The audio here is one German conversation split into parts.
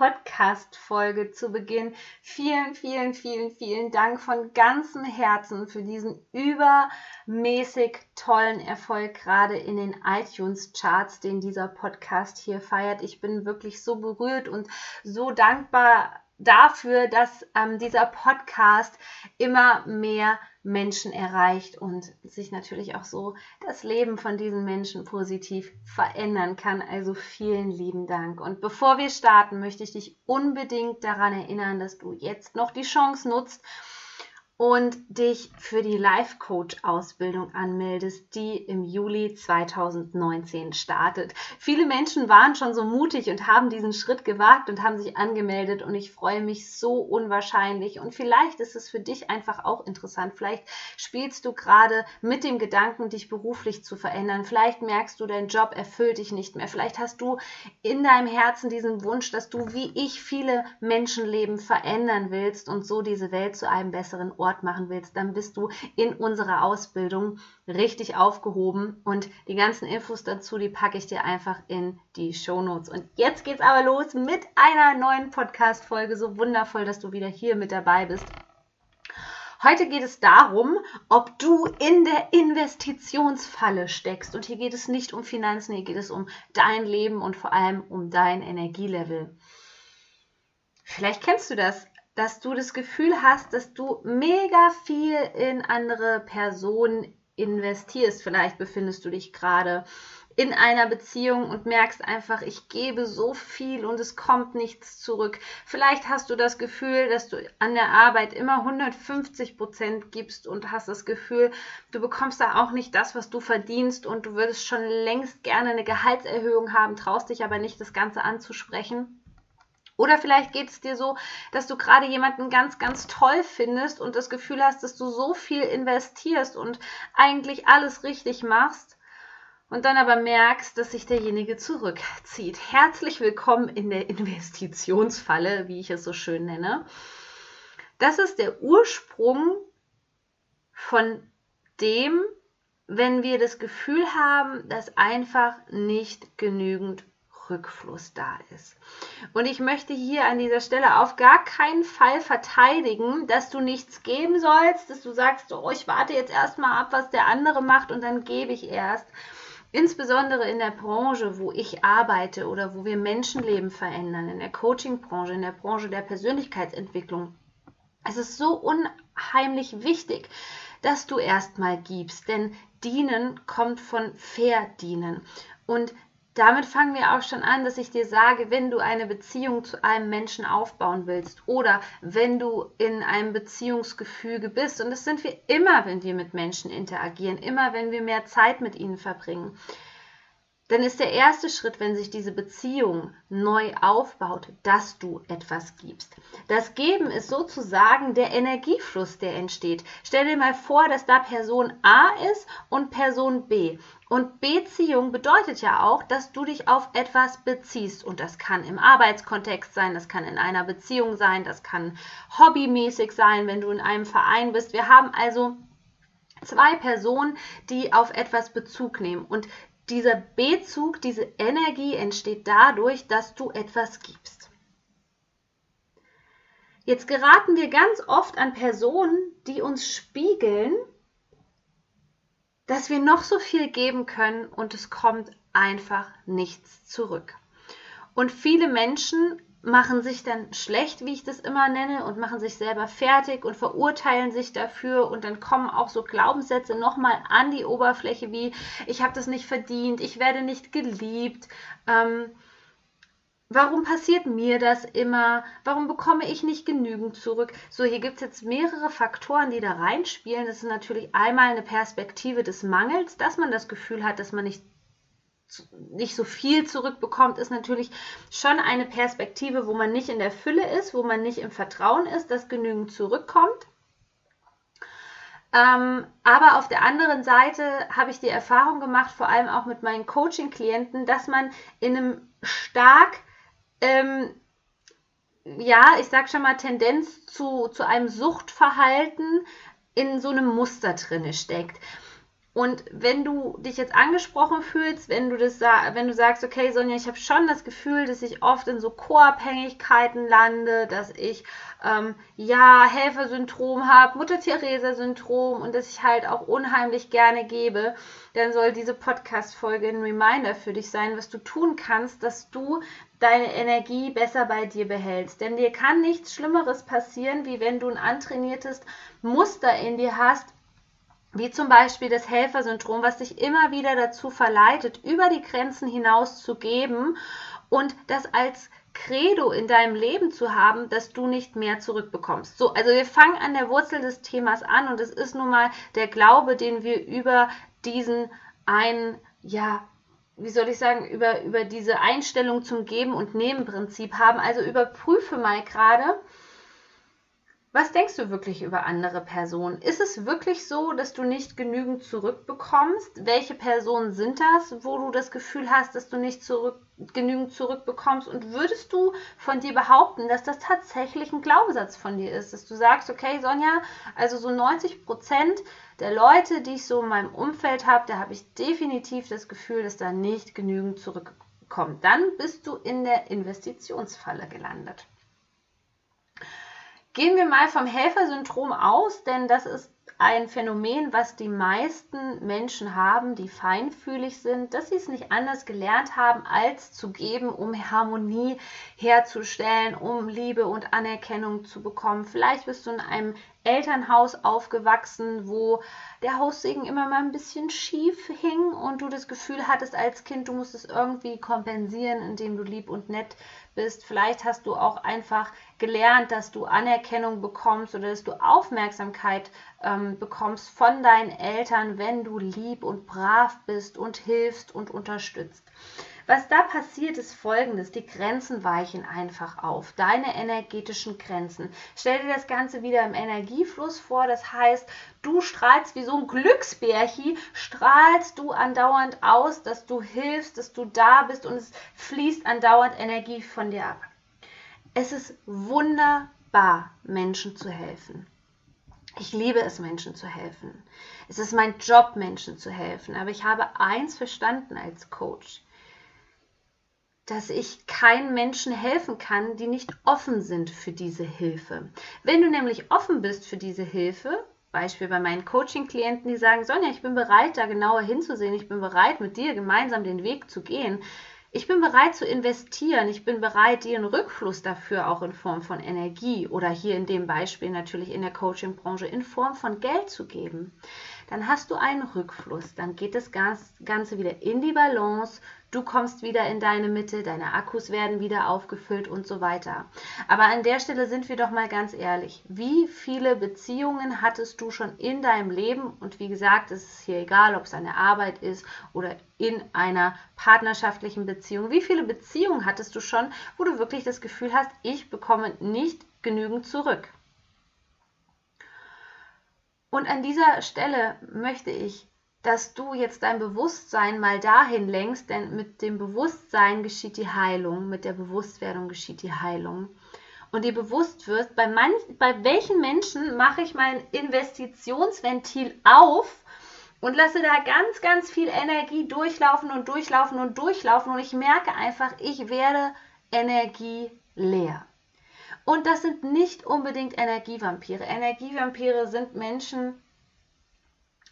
Podcast-Folge zu Beginn. Vielen, vielen, vielen, vielen Dank von ganzem Herzen für diesen übermäßig tollen Erfolg gerade in den iTunes-Charts, den dieser Podcast hier feiert. Ich bin wirklich so berührt und so dankbar dafür, dass ähm, dieser Podcast immer mehr Menschen erreicht und sich natürlich auch so das Leben von diesen Menschen positiv verändern kann. Also vielen lieben Dank. Und bevor wir starten, möchte ich dich unbedingt daran erinnern, dass du jetzt noch die Chance nutzt, und dich für die Life Coach Ausbildung anmeldest, die im Juli 2019 startet. Viele Menschen waren schon so mutig und haben diesen Schritt gewagt und haben sich angemeldet und ich freue mich so unwahrscheinlich und vielleicht ist es für dich einfach auch interessant. Vielleicht spielst du gerade mit dem Gedanken, dich beruflich zu verändern. Vielleicht merkst du, dein Job erfüllt dich nicht mehr. Vielleicht hast du in deinem Herzen diesen Wunsch, dass du wie ich viele Menschenleben verändern willst und so diese Welt zu einem besseren Ort Sport machen willst, dann bist du in unserer Ausbildung richtig aufgehoben und die ganzen Infos dazu, die packe ich dir einfach in die Show Notes. Und jetzt geht's aber los mit einer neuen Podcast Folge. So wundervoll, dass du wieder hier mit dabei bist. Heute geht es darum, ob du in der Investitionsfalle steckst. Und hier geht es nicht um Finanzen, hier geht es um dein Leben und vor allem um dein Energielevel. Vielleicht kennst du das dass du das Gefühl hast, dass du mega viel in andere Personen investierst. Vielleicht befindest du dich gerade in einer Beziehung und merkst einfach, ich gebe so viel und es kommt nichts zurück. Vielleicht hast du das Gefühl, dass du an der Arbeit immer 150 Prozent gibst und hast das Gefühl, du bekommst da auch nicht das, was du verdienst und du würdest schon längst gerne eine Gehaltserhöhung haben, traust dich aber nicht, das Ganze anzusprechen. Oder vielleicht geht es dir so, dass du gerade jemanden ganz, ganz toll findest und das Gefühl hast, dass du so viel investierst und eigentlich alles richtig machst und dann aber merkst, dass sich derjenige zurückzieht. Herzlich willkommen in der Investitionsfalle, wie ich es so schön nenne. Das ist der Ursprung von dem, wenn wir das Gefühl haben, dass einfach nicht genügend Rückfluss da ist. Und ich möchte hier an dieser Stelle auf gar keinen Fall verteidigen, dass du nichts geben sollst, dass du sagst, oh, ich warte jetzt erstmal ab, was der andere macht und dann gebe ich erst. Insbesondere in der Branche, wo ich arbeite oder wo wir Menschenleben verändern, in der Coaching-Branche, in der Branche der Persönlichkeitsentwicklung. Es ist so unheimlich wichtig, dass du erstmal gibst, denn dienen kommt von verdienen. Und damit fangen wir auch schon an, dass ich dir sage, wenn du eine Beziehung zu einem Menschen aufbauen willst oder wenn du in einem Beziehungsgefüge bist, und das sind wir immer, wenn wir mit Menschen interagieren, immer, wenn wir mehr Zeit mit ihnen verbringen, dann ist der erste Schritt, wenn sich diese Beziehung neu aufbaut, dass du etwas gibst. Das Geben ist sozusagen der Energiefluss, der entsteht. Stell dir mal vor, dass da Person A ist und Person B. Und Beziehung bedeutet ja auch, dass du dich auf etwas beziehst. Und das kann im Arbeitskontext sein, das kann in einer Beziehung sein, das kann hobbymäßig sein, wenn du in einem Verein bist. Wir haben also zwei Personen, die auf etwas Bezug nehmen. Und dieser Bezug, diese Energie entsteht dadurch, dass du etwas gibst. Jetzt geraten wir ganz oft an Personen, die uns spiegeln, dass wir noch so viel geben können und es kommt einfach nichts zurück. Und viele Menschen machen sich dann schlecht, wie ich das immer nenne, und machen sich selber fertig und verurteilen sich dafür. Und dann kommen auch so Glaubenssätze nochmal an die Oberfläche wie, ich habe das nicht verdient, ich werde nicht geliebt. Ähm, warum passiert mir das immer? Warum bekomme ich nicht genügend zurück? So, hier gibt es jetzt mehrere Faktoren, die da reinspielen. Das ist natürlich einmal eine Perspektive des Mangels, dass man das Gefühl hat, dass man nicht nicht so viel zurückbekommt, ist natürlich schon eine Perspektive, wo man nicht in der Fülle ist, wo man nicht im Vertrauen ist, dass genügend zurückkommt. Ähm, aber auf der anderen Seite habe ich die Erfahrung gemacht, vor allem auch mit meinen Coaching-Klienten, dass man in einem stark, ähm, ja, ich sag schon mal, Tendenz zu, zu einem Suchtverhalten in so einem Muster drinne steckt. Und wenn du dich jetzt angesprochen fühlst, wenn du das wenn du sagst, okay, Sonja, ich habe schon das Gefühl, dass ich oft in so Co-Abhängigkeiten lande, dass ich ähm, ja Helfersyndrom habe, Mutter-Theresa-Syndrom und dass ich halt auch unheimlich gerne gebe, dann soll diese Podcast-Folge ein Reminder für dich sein, was du tun kannst, dass du deine Energie besser bei dir behältst. Denn dir kann nichts Schlimmeres passieren, wie wenn du ein antrainiertes Muster in dir hast, wie zum Beispiel das Helfersyndrom, was dich immer wieder dazu verleitet, über die Grenzen hinaus zu geben und das als Credo in deinem Leben zu haben, dass du nicht mehr zurückbekommst. So, also wir fangen an der Wurzel des Themas an und es ist nun mal der Glaube, den wir über diesen einen, ja, wie soll ich sagen, über, über diese Einstellung zum Geben und Nehmen Prinzip haben. Also überprüfe mal gerade, was denkst du wirklich über andere Personen? Ist es wirklich so, dass du nicht genügend zurückbekommst? Welche Personen sind das, wo du das Gefühl hast, dass du nicht zurück, genügend zurückbekommst? Und würdest du von dir behaupten, dass das tatsächlich ein Glaubenssatz von dir ist? Dass du sagst, okay, Sonja, also so 90 Prozent der Leute, die ich so in meinem Umfeld habe, da habe ich definitiv das Gefühl, dass da nicht genügend zurückkommt. Dann bist du in der Investitionsfalle gelandet. Gehen wir mal vom Helfersyndrom aus, denn das ist ein Phänomen, was die meisten Menschen haben, die feinfühlig sind, dass sie es nicht anders gelernt haben, als zu geben, um Harmonie herzustellen, um Liebe und Anerkennung zu bekommen. Vielleicht bist du in einem Elternhaus aufgewachsen, wo der Haussegen immer mal ein bisschen schief hing und du das Gefühl hattest als Kind, du musst es irgendwie kompensieren, indem du lieb und nett bist. Vielleicht hast du auch einfach gelernt, dass du Anerkennung bekommst oder dass du Aufmerksamkeit ähm, bekommst von deinen Eltern, wenn du lieb und brav bist und hilfst und unterstützt. Was da passiert, ist folgendes: Die Grenzen weichen einfach auf. Deine energetischen Grenzen. Stell dir das Ganze wieder im Energiefluss vor. Das heißt, du strahlst wie so ein Glücksbärchi, strahlst du andauernd aus, dass du hilfst, dass du da bist und es fließt andauernd Energie von dir ab. Es ist wunderbar, Menschen zu helfen. Ich liebe es, Menschen zu helfen. Es ist mein Job, Menschen zu helfen. Aber ich habe eins verstanden als Coach, dass ich keinen Menschen helfen kann, die nicht offen sind für diese Hilfe. Wenn du nämlich offen bist für diese Hilfe, Beispiel bei meinen Coaching-Klienten, die sagen, Sonja, ich bin bereit, da genauer hinzusehen, ich bin bereit, mit dir gemeinsam den Weg zu gehen, ich bin bereit zu investieren. Ich bin bereit, dir einen Rückfluss dafür auch in Form von Energie oder hier in dem Beispiel natürlich in der Coaching-Branche in Form von Geld zu geben. Dann hast du einen Rückfluss. Dann geht das Ganze wieder in die Balance du kommst wieder in deine Mitte, deine Akkus werden wieder aufgefüllt und so weiter. Aber an der Stelle sind wir doch mal ganz ehrlich. Wie viele Beziehungen hattest du schon in deinem Leben? Und wie gesagt, es ist hier egal, ob es eine Arbeit ist oder in einer partnerschaftlichen Beziehung. Wie viele Beziehungen hattest du schon, wo du wirklich das Gefühl hast, ich bekomme nicht genügend zurück? Und an dieser Stelle möchte ich dass du jetzt dein Bewusstsein mal dahin lenkst, denn mit dem Bewusstsein geschieht die Heilung, mit der Bewusstwerdung geschieht die Heilung. Und dir bewusst wirst, bei, manch, bei welchen Menschen mache ich mein Investitionsventil auf und lasse da ganz, ganz viel Energie durchlaufen und durchlaufen und durchlaufen und ich merke einfach, ich werde energieleer. Und das sind nicht unbedingt Energievampire. Energievampire sind Menschen,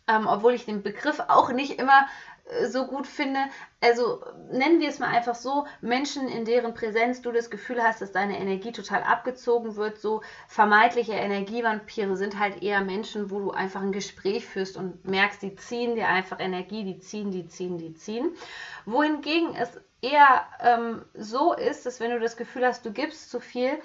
ähm, obwohl ich den Begriff auch nicht immer äh, so gut finde. Also nennen wir es mal einfach so, Menschen, in deren Präsenz du das Gefühl hast, dass deine Energie total abgezogen wird, so vermeintliche Energievampire sind halt eher Menschen, wo du einfach ein Gespräch führst und merkst, die ziehen dir einfach Energie, die ziehen, die ziehen, die ziehen. Wohingegen es eher ähm, so ist, dass wenn du das Gefühl hast, du gibst zu viel,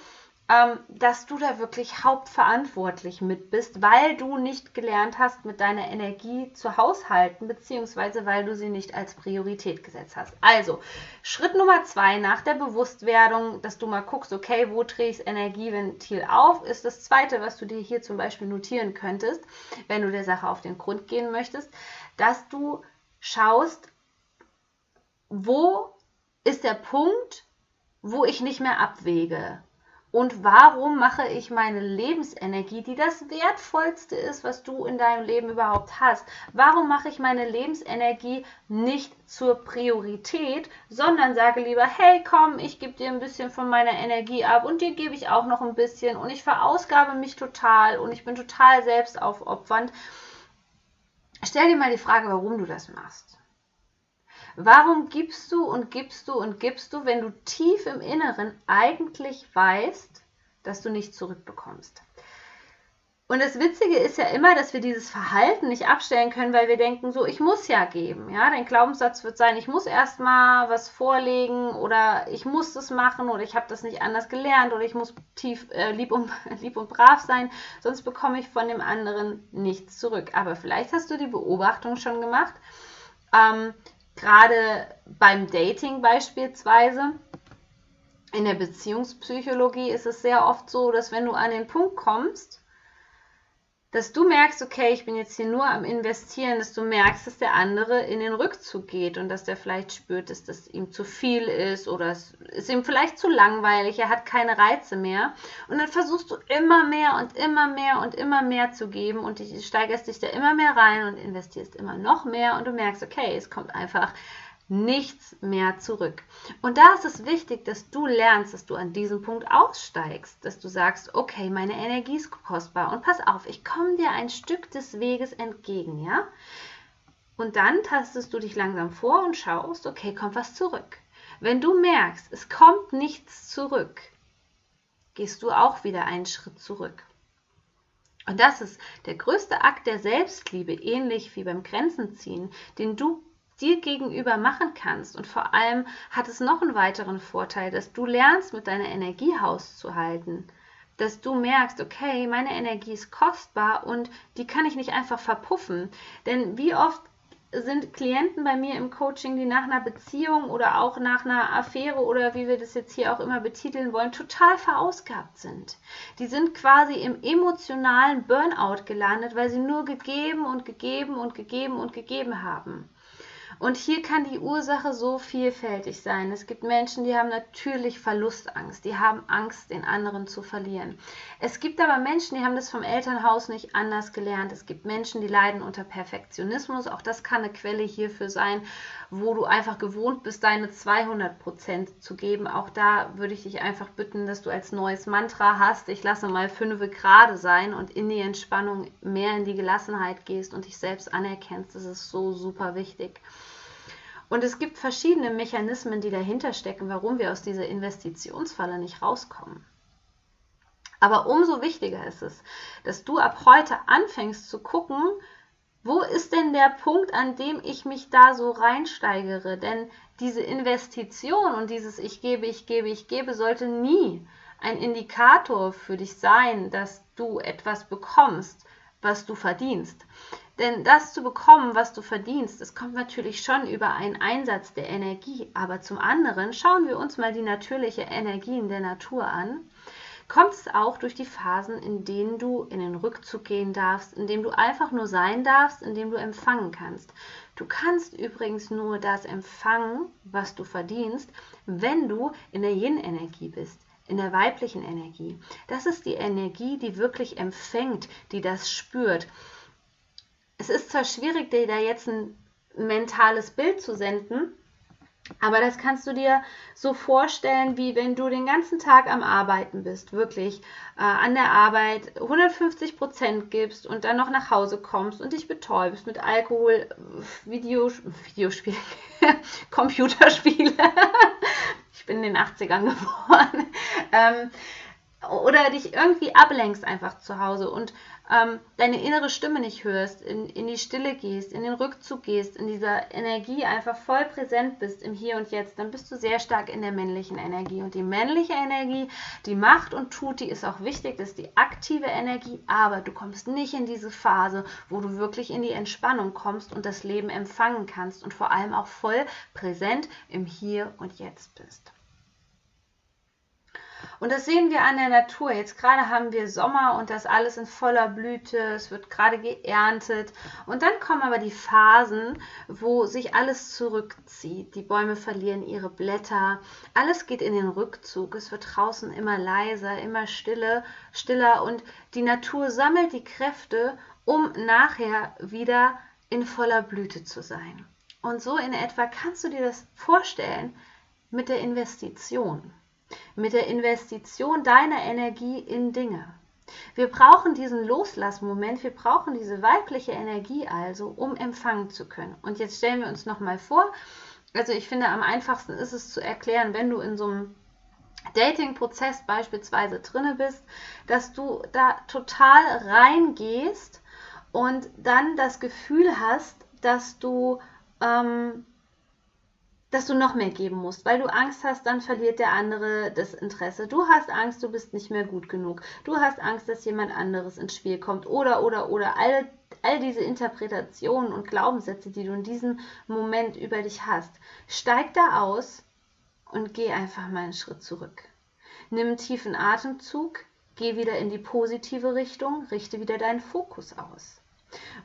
ähm, dass du da wirklich hauptverantwortlich mit bist, weil du nicht gelernt hast, mit deiner Energie zu haushalten, beziehungsweise weil du sie nicht als Priorität gesetzt hast. Also, Schritt Nummer zwei nach der Bewusstwerdung, dass du mal guckst, okay, wo drehe ich das Energieventil auf, ist das zweite, was du dir hier zum Beispiel notieren könntest, wenn du der Sache auf den Grund gehen möchtest, dass du schaust, wo ist der Punkt, wo ich nicht mehr abwäge. Und warum mache ich meine Lebensenergie, die das Wertvollste ist, was du in deinem Leben überhaupt hast, warum mache ich meine Lebensenergie nicht zur Priorität, sondern sage lieber, hey komm, ich gebe dir ein bisschen von meiner Energie ab und dir gebe ich auch noch ein bisschen und ich verausgabe mich total und ich bin total selbstaufopfernd. Stell dir mal die Frage, warum du das machst. Warum gibst du und gibst du und gibst du, wenn du tief im Inneren eigentlich weißt, dass du nichts zurückbekommst? Und das Witzige ist ja immer, dass wir dieses Verhalten nicht abstellen können, weil wir denken, so, ich muss ja geben. Ja, dein Glaubenssatz wird sein, ich muss erstmal was vorlegen oder ich muss das machen oder ich habe das nicht anders gelernt oder ich muss tief äh, lieb, und, lieb und brav sein, sonst bekomme ich von dem anderen nichts zurück. Aber vielleicht hast du die Beobachtung schon gemacht, ähm, gerade beim Dating beispielsweise, in der Beziehungspsychologie ist es sehr oft so, dass wenn du an den Punkt kommst, dass du merkst, okay, ich bin jetzt hier nur am Investieren, dass du merkst, dass der andere in den Rückzug geht und dass der vielleicht spürt, dass das ihm zu viel ist oder es ist ihm vielleicht zu langweilig, er hat keine Reize mehr. Und dann versuchst du immer mehr und immer mehr und immer mehr zu geben und du steigerst dich da immer mehr rein und investierst immer noch mehr und du merkst, okay, es kommt einfach nichts mehr zurück. Und da ist es wichtig, dass du lernst, dass du an diesem Punkt aussteigst, dass du sagst, okay, meine Energie ist kostbar und pass auf, ich komme dir ein Stück des Weges entgegen, ja? Und dann tastest du dich langsam vor und schaust, okay, kommt was zurück. Wenn du merkst, es kommt nichts zurück, gehst du auch wieder einen Schritt zurück. Und das ist der größte Akt der Selbstliebe, ähnlich wie beim Grenzenziehen, den du dir gegenüber machen kannst. Und vor allem hat es noch einen weiteren Vorteil, dass du lernst, mit deiner Energie hauszuhalten. Dass du merkst, okay, meine Energie ist kostbar und die kann ich nicht einfach verpuffen. Denn wie oft sind Klienten bei mir im Coaching, die nach einer Beziehung oder auch nach einer Affäre oder wie wir das jetzt hier auch immer betiteln wollen, total verausgabt sind. Die sind quasi im emotionalen Burnout gelandet, weil sie nur gegeben und gegeben und gegeben und gegeben haben. Und hier kann die Ursache so vielfältig sein. Es gibt Menschen, die haben natürlich Verlustangst, die haben Angst, den anderen zu verlieren. Es gibt aber Menschen, die haben das vom Elternhaus nicht anders gelernt. Es gibt Menschen, die leiden unter Perfektionismus. Auch das kann eine Quelle hierfür sein, wo du einfach gewohnt bist, deine 200 Prozent zu geben. Auch da würde ich dich einfach bitten, dass du als neues Mantra hast, ich lasse mal fünfe gerade sein und in die Entspannung mehr in die Gelassenheit gehst und dich selbst anerkennst. Das ist so super wichtig. Und es gibt verschiedene Mechanismen, die dahinter stecken, warum wir aus dieser Investitionsfalle nicht rauskommen. Aber umso wichtiger ist es, dass du ab heute anfängst zu gucken, wo ist denn der Punkt, an dem ich mich da so reinsteigere? Denn diese Investition und dieses Ich gebe, ich gebe, ich gebe sollte nie ein Indikator für dich sein, dass du etwas bekommst, was du verdienst. Denn das zu bekommen, was du verdienst, das kommt natürlich schon über einen Einsatz der Energie. Aber zum anderen schauen wir uns mal die natürliche Energien der Natur an. Kommt es auch durch die Phasen, in denen du in den Rückzug gehen darfst, in denen du einfach nur sein darfst, in denen du empfangen kannst. Du kannst übrigens nur das empfangen, was du verdienst, wenn du in der Yin-Energie bist in der weiblichen Energie. Das ist die Energie, die wirklich empfängt, die das spürt es ist zwar schwierig, dir da jetzt ein mentales Bild zu senden, aber das kannst du dir so vorstellen, wie wenn du den ganzen Tag am Arbeiten bist, wirklich äh, an der Arbeit 150 Prozent gibst und dann noch nach Hause kommst und dich betäubst mit Alkohol, Video, Videospiele, Computerspiele. ich bin in den 80ern geboren. Ähm, oder dich irgendwie ablenkst einfach zu Hause und ähm, deine innere Stimme nicht hörst, in, in die Stille gehst, in den Rückzug gehst, in dieser Energie einfach voll präsent bist im Hier und Jetzt, dann bist du sehr stark in der männlichen Energie. Und die männliche Energie, die macht und tut, die ist auch wichtig, das ist die aktive Energie, aber du kommst nicht in diese Phase, wo du wirklich in die Entspannung kommst und das Leben empfangen kannst und vor allem auch voll präsent im Hier und Jetzt bist. Und das sehen wir an der Natur. Jetzt gerade haben wir Sommer und das alles in voller Blüte. Es wird gerade geerntet. Und dann kommen aber die Phasen, wo sich alles zurückzieht. Die Bäume verlieren ihre Blätter. Alles geht in den Rückzug. Es wird draußen immer leiser, immer stille, stiller. Und die Natur sammelt die Kräfte, um nachher wieder in voller Blüte zu sein. Und so in etwa kannst du dir das vorstellen mit der Investition mit der Investition deiner Energie in Dinge. Wir brauchen diesen Loslassmoment, wir brauchen diese weibliche Energie also, um empfangen zu können. Und jetzt stellen wir uns nochmal vor, also ich finde, am einfachsten ist es zu erklären, wenn du in so einem Dating-Prozess beispielsweise drinne bist, dass du da total reingehst und dann das Gefühl hast, dass du ähm, dass du noch mehr geben musst, weil du Angst hast, dann verliert der andere das Interesse. Du hast Angst, du bist nicht mehr gut genug. Du hast Angst, dass jemand anderes ins Spiel kommt. Oder, oder, oder. All, all diese Interpretationen und Glaubenssätze, die du in diesem Moment über dich hast. Steig da aus und geh einfach mal einen Schritt zurück. Nimm einen tiefen Atemzug, geh wieder in die positive Richtung, richte wieder deinen Fokus aus.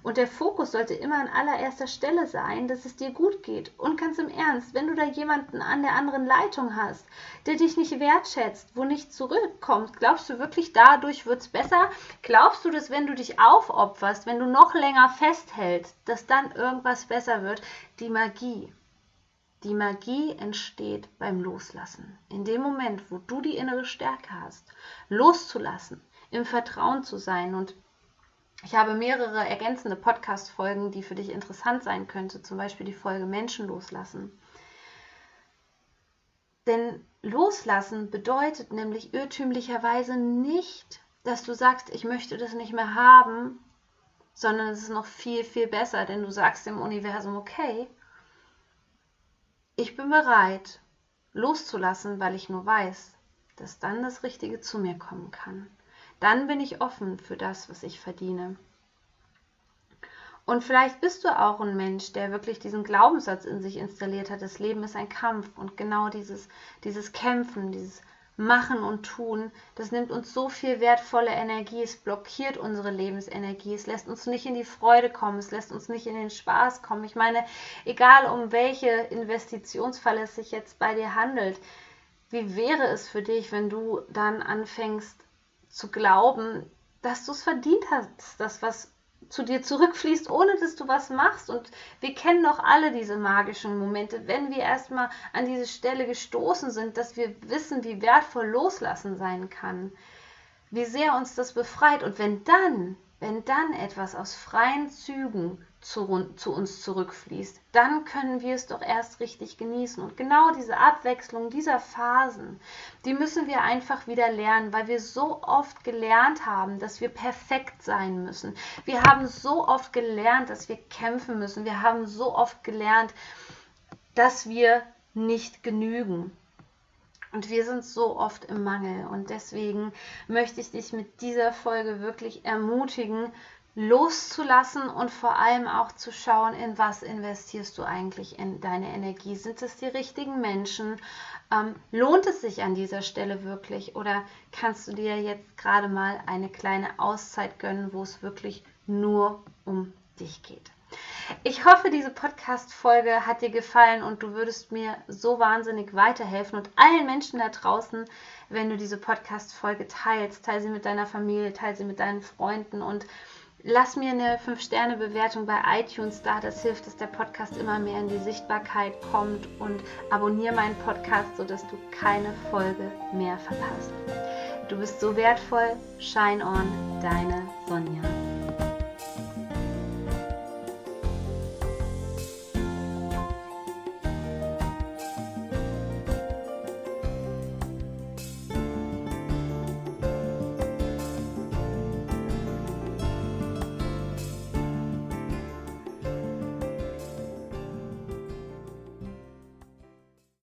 Und der Fokus sollte immer an allererster Stelle sein, dass es dir gut geht. Und ganz im Ernst, wenn du da jemanden an der anderen Leitung hast, der dich nicht wertschätzt, wo nicht zurückkommt, glaubst du wirklich, dadurch wird es besser? Glaubst du, dass wenn du dich aufopferst, wenn du noch länger festhältst, dass dann irgendwas besser wird? Die Magie. Die Magie entsteht beim Loslassen. In dem Moment, wo du die innere Stärke hast, loszulassen, im Vertrauen zu sein und ich habe mehrere ergänzende Podcast-Folgen, die für dich interessant sein könnte, zum Beispiel die Folge Menschen loslassen. Denn loslassen bedeutet nämlich irrtümlicherweise nicht, dass du sagst, ich möchte das nicht mehr haben, sondern es ist noch viel, viel besser, denn du sagst dem Universum, okay, ich bin bereit, loszulassen, weil ich nur weiß, dass dann das Richtige zu mir kommen kann dann bin ich offen für das, was ich verdiene. Und vielleicht bist du auch ein Mensch, der wirklich diesen Glaubenssatz in sich installiert hat, das Leben ist ein Kampf und genau dieses, dieses Kämpfen, dieses Machen und Tun, das nimmt uns so viel wertvolle Energie, es blockiert unsere Lebensenergie, es lässt uns nicht in die Freude kommen, es lässt uns nicht in den Spaß kommen. Ich meine, egal um welche Investitionsfalle es sich jetzt bei dir handelt, wie wäre es für dich, wenn du dann anfängst, zu glauben, dass du es verdient hast, dass was zu dir zurückfließt, ohne dass du was machst. Und wir kennen doch alle diese magischen Momente, wenn wir erstmal an diese Stelle gestoßen sind, dass wir wissen, wie wertvoll Loslassen sein kann, wie sehr uns das befreit. Und wenn dann, wenn dann etwas aus freien Zügen zu, zu, uns zurückfließt, dann können wir es doch erst richtig genießen. Und genau diese Abwechslung dieser Phasen, die müssen wir einfach wieder lernen, weil wir so oft gelernt haben, dass wir perfekt sein müssen. Wir haben so oft gelernt, dass wir kämpfen müssen. Wir haben so oft gelernt, dass wir nicht genügen. Und wir sind so oft im Mangel. Und deswegen möchte ich dich mit dieser Folge wirklich ermutigen, loszulassen und vor allem auch zu schauen, in was investierst du eigentlich in deine Energie. Sind es die richtigen Menschen? Ähm, lohnt es sich an dieser Stelle wirklich? Oder kannst du dir jetzt gerade mal eine kleine Auszeit gönnen, wo es wirklich nur um dich geht? Ich hoffe, diese Podcast-Folge hat dir gefallen und du würdest mir so wahnsinnig weiterhelfen und allen Menschen da draußen, wenn du diese Podcast-Folge teilst. Teil sie mit deiner Familie, teil sie mit deinen Freunden und Lass mir eine 5-Sterne-Bewertung bei iTunes da. Das hilft, dass der Podcast immer mehr in die Sichtbarkeit kommt. Und abonniere meinen Podcast, sodass du keine Folge mehr verpasst. Du bist so wertvoll. Shine on, deine Sonja.